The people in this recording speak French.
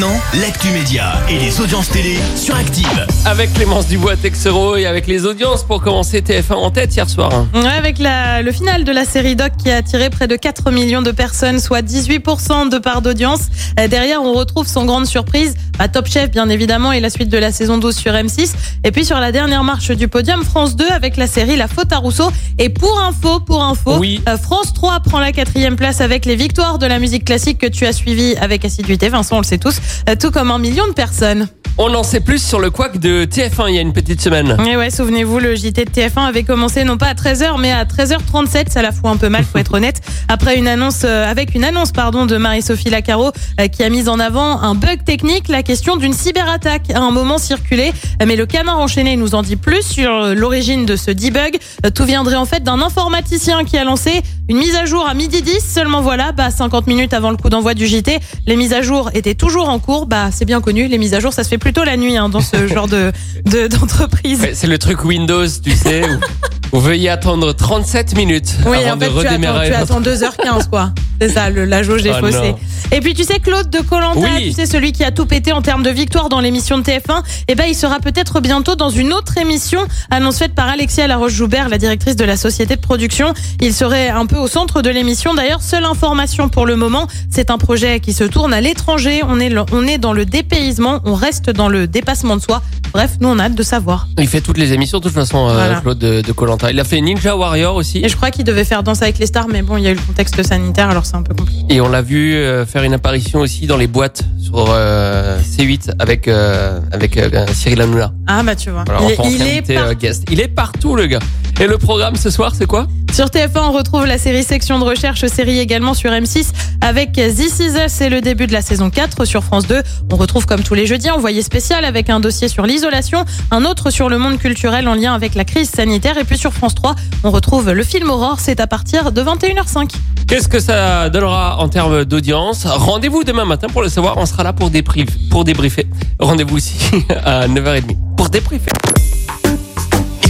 Maintenant, l'actu média et les audiences télé sur Active. Avec Clémence Dubois Texero et avec les audiences pour commencer TF1 en tête hier soir. Ouais, avec la, le final de la série Doc qui a attiré près de 4 millions de personnes, soit 18% de part d'audience. Derrière, on retrouve son grande surprise, bah, Top Chef bien évidemment et la suite de la saison 12 sur M6. Et puis sur la dernière marche du podium, France 2 avec la série La Faute à Rousseau. Et pour info, pour info, Oui. euh, France 3 prend la quatrième place avec les victoires de la musique classique que tu as suivi avec assiduité. Vincent, on le sait tous, tout comme un million de personnes. On en sait plus sur le couac de TF1 il y a une petite semaine. Et ouais, souvenez-vous, le JT de TF1 avait commencé non pas à 13h, mais à 13h37. Ça la fout un peu mal, faut être honnête. Après une annonce, euh, avec une annonce, pardon, de Marie-Sophie Lacaro, euh, qui a mis en avant un bug technique, la question d'une cyberattaque à un moment circulé. Euh, Mais le canard enchaîné nous en dit plus sur euh, l'origine de ce debug. Euh, Tout viendrait en fait d'un informaticien qui a lancé une mise à jour à midi 10. Seulement voilà, bah, 50 minutes avant le coup d'envoi du JT, les mises à jour étaient toujours en cours. Bah, c'est bien connu, les mises à jour, ça se fait plutôt la nuit, hein, dans ce genre de, de- d'entreprise. Ouais, C'est le truc Windows, tu sais, où, où veuillez attendre 37 minutes Oui, avant en de fait, tu attends, redémarrer. tu attends 2h15, quoi. C'est ça, le, la jauge est Oh faussée. non. Et puis, tu sais, Claude de Colanta, Oui. tu sais, celui qui a tout pété en termes de victoire dans l'émission de TF1, eh ben, il sera peut-être bientôt dans une autre émission, annonce faite par Alexia Laroche-Joubert, la directrice de la société de production. Il serait un peu au centre de l'émission. D'ailleurs, seule information pour le moment, c'est un projet qui se tourne à l'étranger. On est, on est dans le dépaysement, on reste dans le dépassement de soi. Bref, nous, on a hâte de savoir. Il fait toutes les émissions de toute façon, euh. Claude de, de Colanta. Il a fait Ninja Warrior aussi. Et je crois qu'il devait faire Danse avec les stars, mais bon, il y a eu le contexte sanitaire, alors c'est un peu compliqué. Et on l'a vu euh, faire une apparition aussi dans les boîtes sur euh, C8 avec euh, avec euh, Cyril Hanouna. Ah, bah, tu vois. Voilà, il est, en tant il est qu'invité, par- guest. Il est partout le gars. Et le programme ce soir, c'est quoi? Sur TF1, on retrouve la série Section de recherche, série également sur M6 avec This Is Us, c'est le début de la saison 4 sur France 2. On retrouve comme tous les jeudis envoyé spécial avec un dossier sur l'isolation, un autre sur le monde culturel en lien avec la crise sanitaire et puis sur France 3, on retrouve le film Aurore, c'est à partir de 21h05. Qu'est-ce que ça donnera en termes d'audience? Rendez-vous demain matin pour le savoir. On sera là pour, pour débriefer. Rendez-vous aussi à 9h30 pour débriefer.